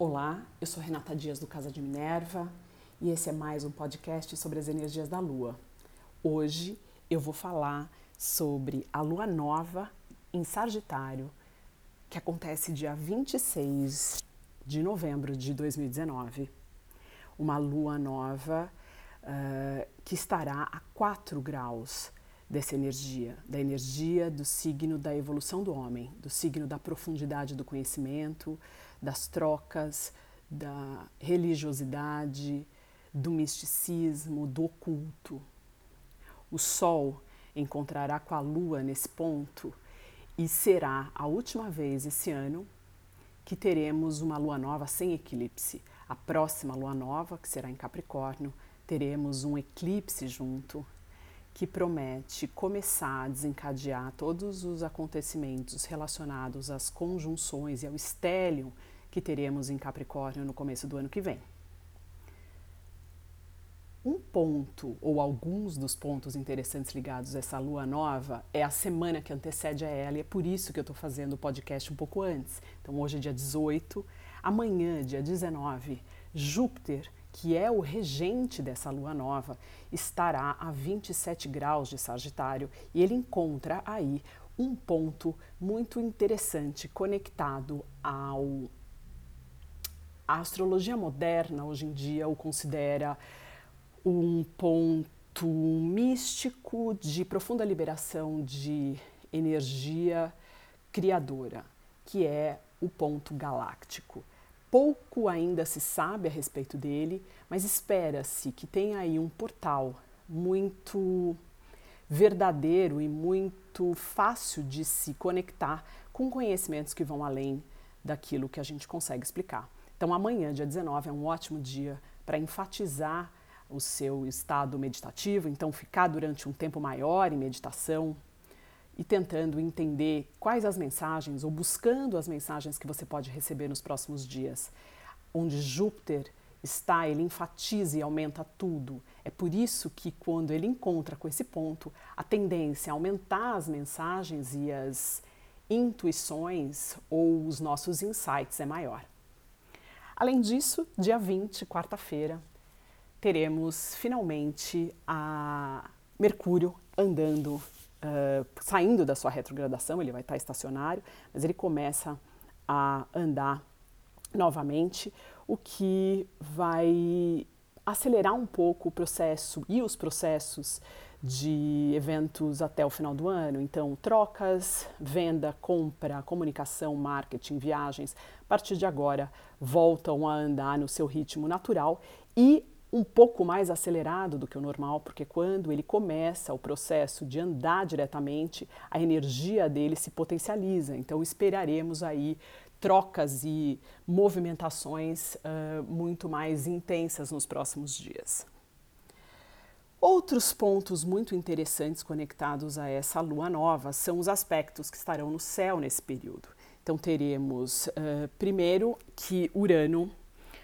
Olá, eu sou Renata Dias do Casa de Minerva e esse é mais um podcast sobre as energias da Lua. Hoje eu vou falar sobre a Lua Nova em Sagitário, que acontece dia 26 de novembro de 2019. Uma Lua Nova uh, que estará a 4 graus dessa energia, da energia do signo da evolução do homem, do signo da profundidade do conhecimento, das trocas, da religiosidade, do misticismo, do oculto. O Sol encontrará com a Lua nesse ponto e será a última vez esse ano que teremos uma lua nova sem eclipse. A próxima lua nova, que será em Capricórnio, teremos um eclipse junto que promete começar a desencadear todos os acontecimentos relacionados às conjunções e ao estélio que teremos em Capricórnio no começo do ano que vem. Um ponto, ou alguns dos pontos interessantes ligados a essa lua nova, é a semana que antecede a ela, e é por isso que eu estou fazendo o podcast um pouco antes. Então, hoje é dia 18, amanhã, dia 19, Júpiter que é o regente dessa lua nova, estará a 27 graus de Sagitário e ele encontra aí um ponto muito interessante conectado ao a astrologia moderna hoje em dia o considera um ponto místico de profunda liberação de energia criadora, que é o ponto galáctico. Pouco ainda se sabe a respeito dele, mas espera-se que tenha aí um portal muito verdadeiro e muito fácil de se conectar com conhecimentos que vão além daquilo que a gente consegue explicar. Então, amanhã, dia 19, é um ótimo dia para enfatizar o seu estado meditativo, então ficar durante um tempo maior em meditação, e tentando entender quais as mensagens ou buscando as mensagens que você pode receber nos próximos dias. Onde Júpiter está, ele enfatiza e aumenta tudo. É por isso que quando ele encontra com esse ponto, a tendência a aumentar as mensagens e as intuições ou os nossos insights é maior. Além disso, dia 20, quarta-feira, teremos finalmente a Mercúrio andando uh, saindo da sua retrogradação, ele vai estar estacionário, mas ele começa a andar novamente, o que vai acelerar um pouco o processo e os processos de eventos até o final do ano. Então, trocas, venda, compra, comunicação, marketing, viagens, a partir de agora voltam a andar no seu ritmo natural e um pouco mais acelerado do que o normal, porque quando ele começa o processo de andar diretamente, a energia dele se potencializa. Então esperaremos aí trocas e movimentações uh, muito mais intensas nos próximos dias. Outros pontos muito interessantes conectados a essa lua nova são os aspectos que estarão no céu nesse período. Então teremos uh, primeiro que Urano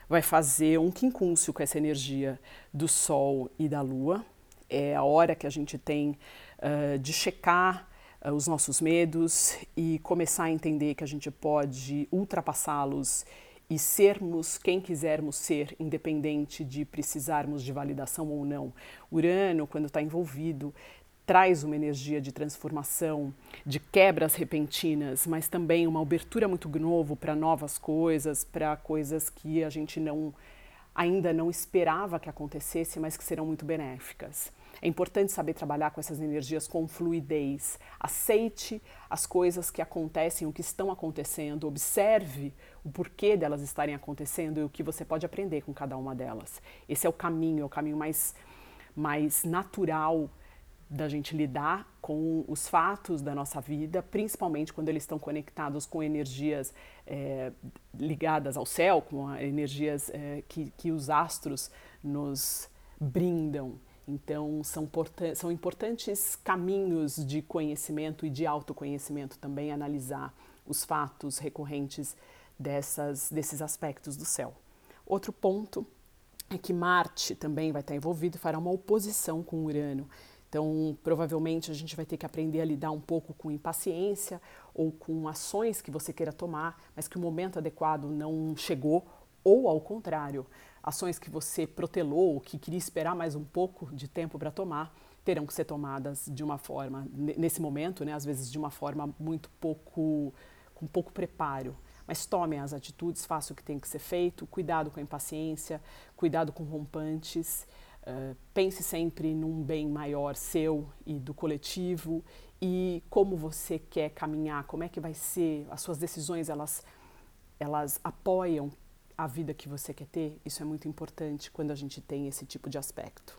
vai fazer um quincúncio com essa energia do Sol e da Lua. É a hora que a gente tem uh, de checar uh, os nossos medos e começar a entender que a gente pode ultrapassá-los e sermos quem quisermos ser, independente de precisarmos de validação ou não. Urano, quando está envolvido, traz uma energia de transformação, de quebras repentinas, mas também uma abertura muito novo para novas coisas, para coisas que a gente não ainda não esperava que acontecesse, mas que serão muito benéficas. É importante saber trabalhar com essas energias com fluidez. Aceite as coisas que acontecem, o que estão acontecendo, observe o porquê delas estarem acontecendo e o que você pode aprender com cada uma delas. Esse é o caminho, é o caminho mais mais natural da gente lidar com os fatos da nossa vida, principalmente quando eles estão conectados com energias é, ligadas ao céu, com energias é, que, que os astros nos brindam. Então, são, são importantes caminhos de conhecimento e de autoconhecimento também analisar os fatos recorrentes dessas, desses aspectos do céu. Outro ponto é que Marte também vai estar envolvido e fará uma oposição com Urano. Então, provavelmente a gente vai ter que aprender a lidar um pouco com impaciência ou com ações que você queira tomar, mas que o momento adequado não chegou Ou ao contrário, ações que você protelou, que queria esperar mais um pouco de tempo para tomar, terão que ser tomadas de uma forma, nesse momento, né, às vezes de uma forma muito pouco, com pouco preparo. Mas tomem as atitudes, façam o que tem que ser feito, cuidado com a impaciência, cuidado com rompantes, uh, pense sempre num bem maior seu e do coletivo e como você quer caminhar, como é que vai ser, as suas decisões, elas, elas apoiam a vida que você quer ter, isso é muito importante quando a gente tem esse tipo de aspecto.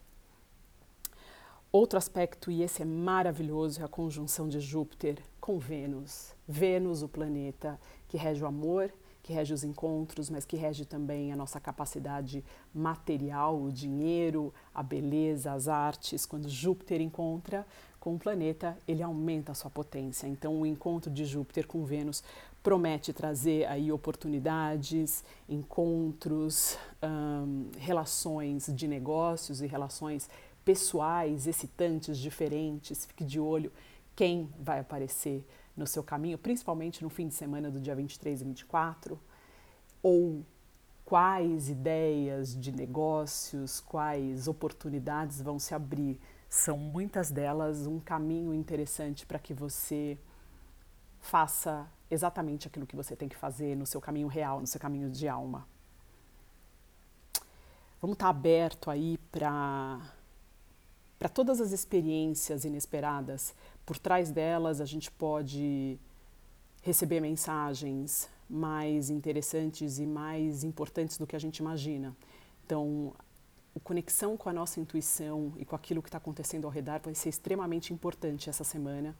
Outro aspecto, e esse é maravilhoso, é a conjunção de Júpiter com Vênus. Vênus, o planeta que rege o amor, que rege os encontros, mas que rege também a nossa capacidade material, o dinheiro, a beleza, as artes. Quando Júpiter encontra com o planeta, ele aumenta a sua potência. Então, o encontro de Júpiter com Vênus promete trazer aí oportunidades, encontros, relações de negócios e relações pessoais, excitantes, diferentes. Fique de olho quem vai aparecer no seu caminho, principalmente no fim de semana do dia 23 e 24, ou quais ideias de negócios, quais oportunidades vão se abrir. São muitas delas um caminho interessante para que você faça exatamente aquilo que você tem que fazer no seu caminho real, no seu caminho de alma. Vamos estar aberto aí para para todas as experiências inesperadas, por trás delas a gente pode receber mensagens mais interessantes e mais importantes do que a gente imagina. Então, a conexão com a nossa intuição e com aquilo que está acontecendo ao redor vai ser extremamente importante essa semana.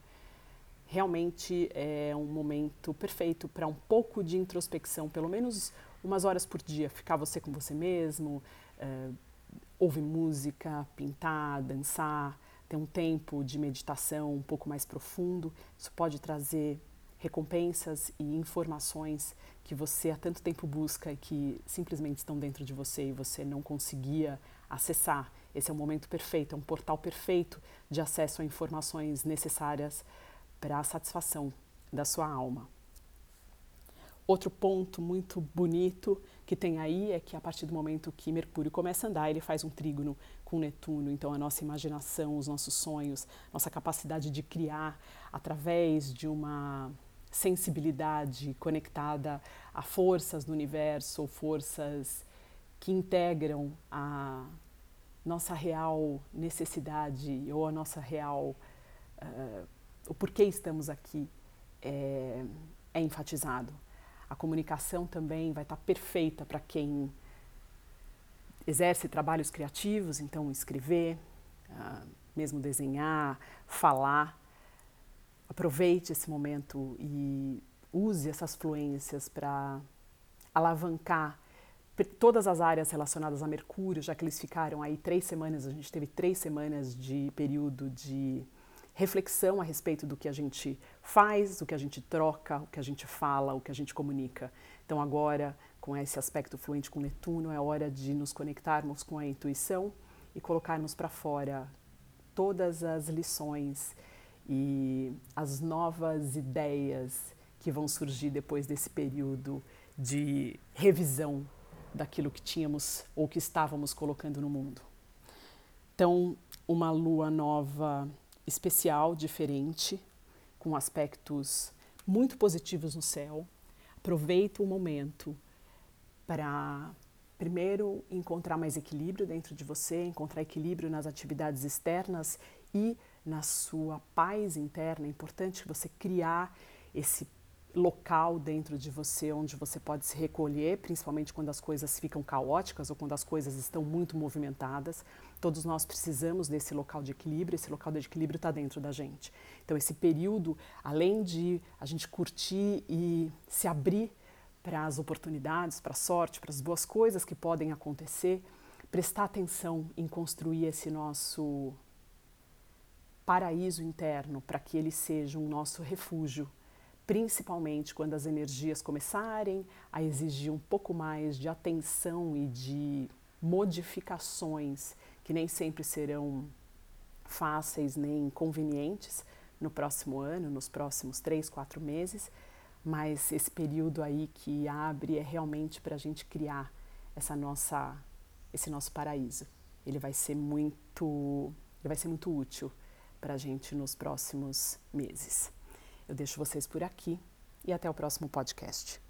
Realmente é um momento perfeito para um pouco de introspecção, pelo menos umas horas por dia, ficar você com você mesmo, uh, ouvir música, pintar, dançar, ter um tempo de meditação um pouco mais profundo. Isso pode trazer recompensas e informações que você há tanto tempo busca e que simplesmente estão dentro de você e você não conseguia acessar. Esse é o momento perfeito, é um portal perfeito de acesso a informações necessárias para a satisfação da sua alma. Outro ponto muito bonito que tem aí é que a partir do momento que Mercúrio começa a andar, ele faz um trígono com Netuno. Então, a nossa imaginação, os nossos sonhos, nossa capacidade de criar através de uma sensibilidade conectada a forças do universo ou forças que integram a nossa real necessidade ou a nossa real uh, o porquê estamos aqui é, é enfatizado. A comunicação também vai estar perfeita para quem exerce trabalhos criativos, então escrever, uh, mesmo desenhar, falar. Aproveite esse momento e use essas fluências para alavancar todas as áreas relacionadas a Mercúrio, já que eles ficaram aí três semanas, a gente teve três semanas de período de reflexão a respeito do que a gente faz, o que a gente troca, o que a gente fala, o que a gente comunica. Então, agora, com esse aspecto fluente com Netuno, é hora de nos conectarmos com a intuição e colocarmos para fora todas as lições e as novas ideias que vão surgir depois desse período de revisão daquilo que tínhamos ou que estávamos colocando no mundo. Então, uma lua nova especial, diferente, com aspectos muito positivos no céu. Aproveita o momento para primeiro encontrar mais equilíbrio dentro de você, encontrar equilíbrio nas atividades externas e na sua paz interna. É importante você criar esse local dentro de você onde você pode se recolher, principalmente quando as coisas ficam caóticas ou quando as coisas estão muito movimentadas. Todos nós precisamos desse local de equilíbrio, esse local de equilíbrio está dentro da gente. Então, esse período, além de a gente curtir e se abrir para as oportunidades, para a sorte, para as boas coisas que podem acontecer, prestar atenção em construir esse nosso paraíso interno para que ele seja um nosso refúgio principalmente quando as energias começarem a exigir um pouco mais de atenção e de modificações que nem sempre serão fáceis nem convenientes no próximo ano, nos próximos três, quatro meses, mas esse período aí que abre é realmente para a gente criar essa nossa, esse nosso paraíso. Ele vai ser muito, ele vai ser muito útil para a gente nos próximos meses. Eu deixo vocês por aqui e até o próximo podcast.